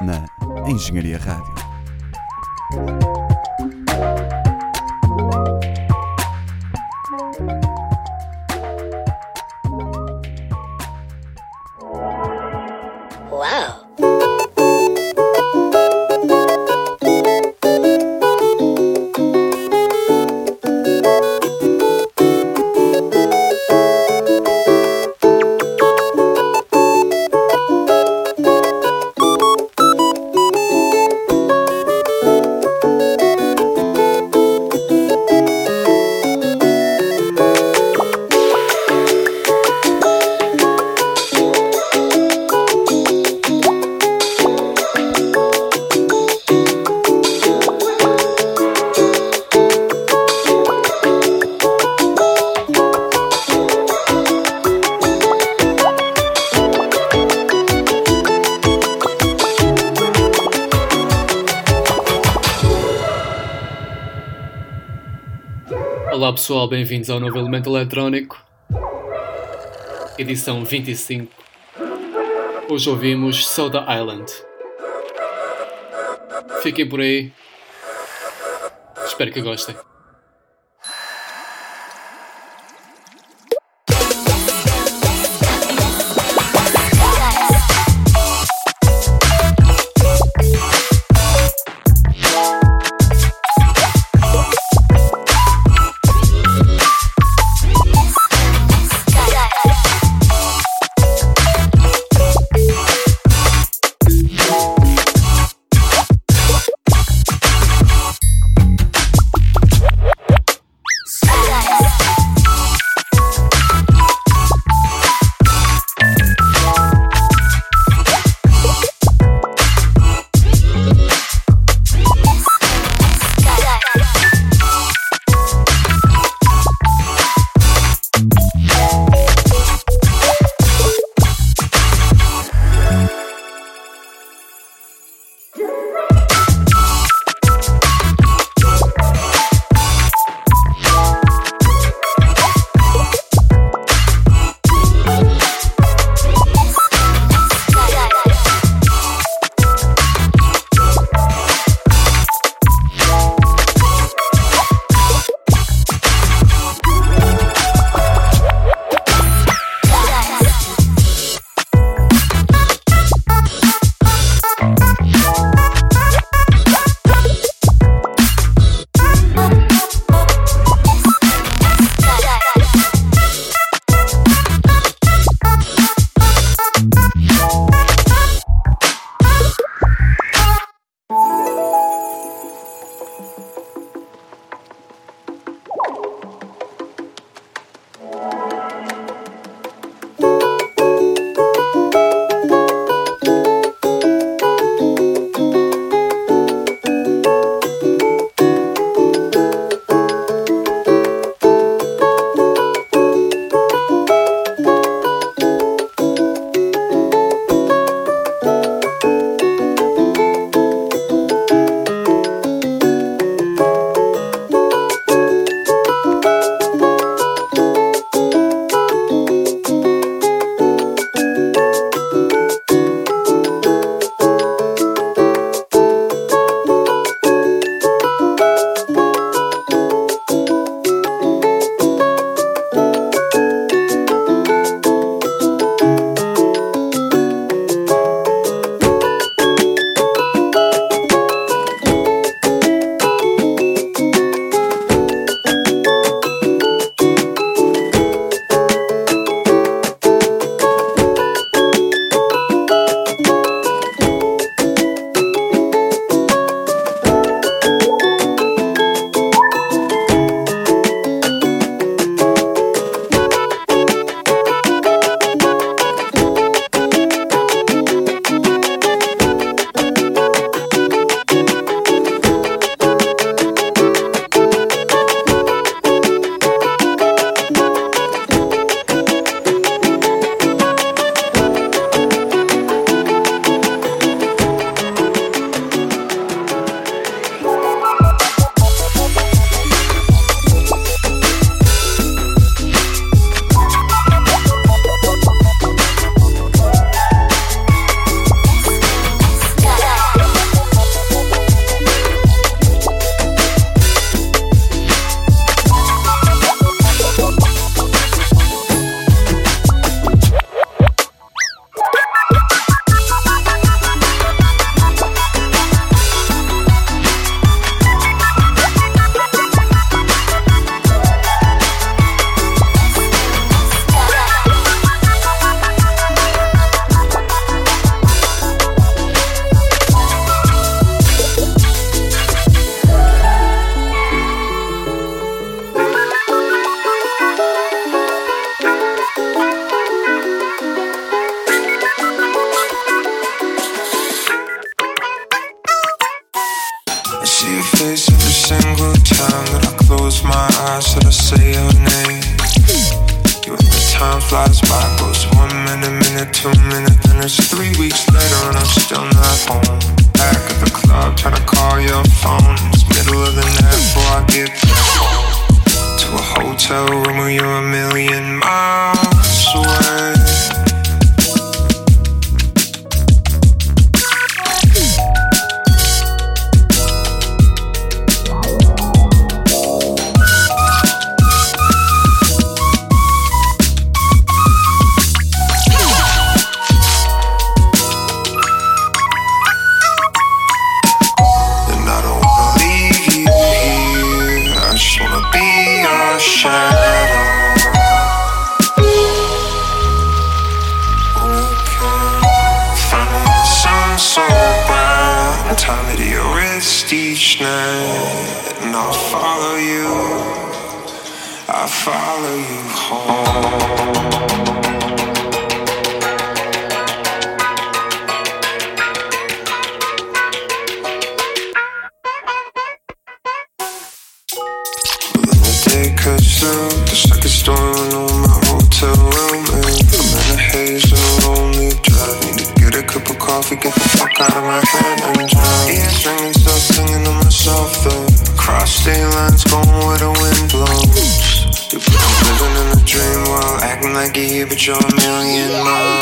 Na Engenharia Rádio. Olá pessoal, bem-vindos ao novo Elemento Eletrónico, edição 25. Hoje ouvimos Soda Island. Fiquem por aí. Espero que gostem. and I'll follow you. I'll follow you home. baby, you're a million miles.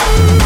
you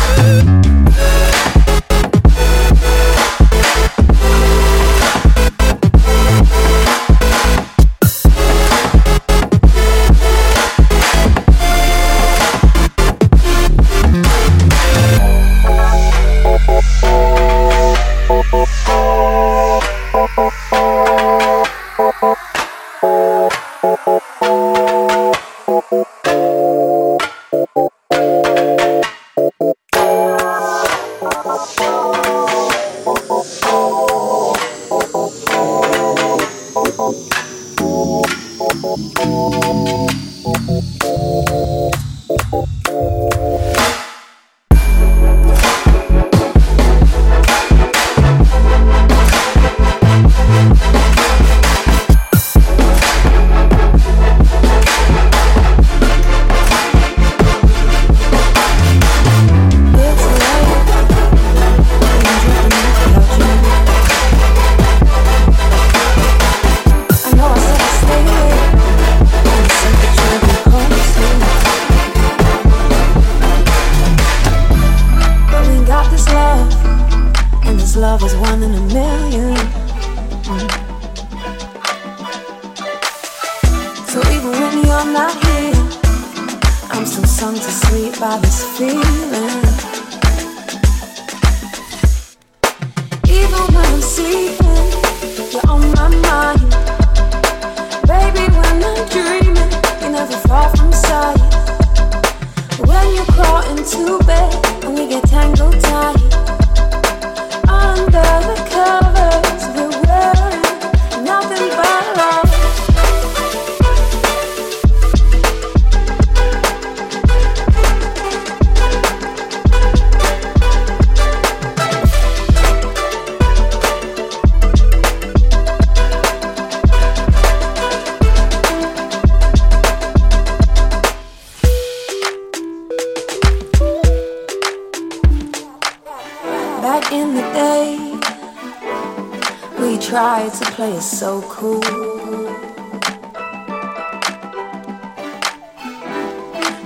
cool.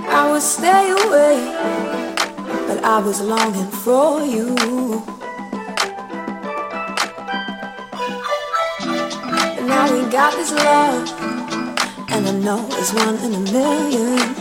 I would stay away, but I was longing for you. And now we got this love, and I know it's one in a million.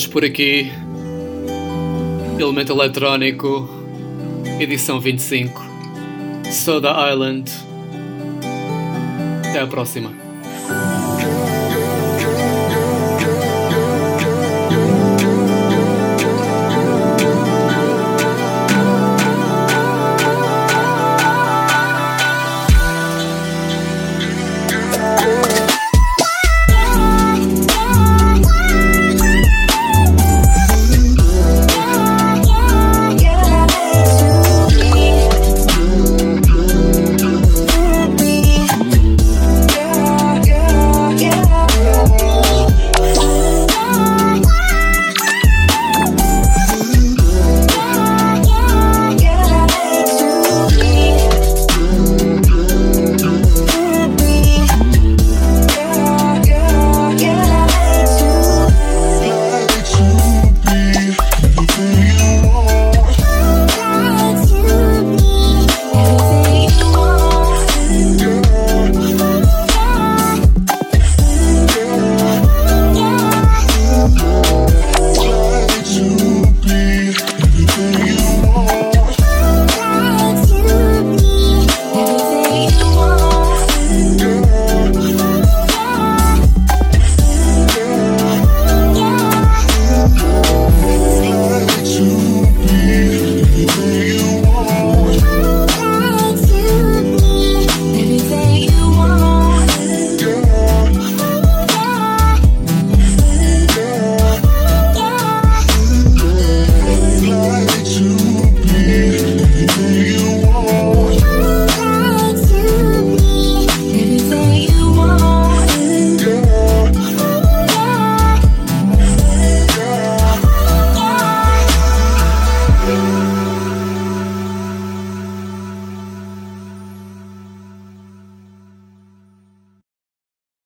Ficamos por aqui. Elemento Eletrónico, edição 25. Soda Island. Até a próxima.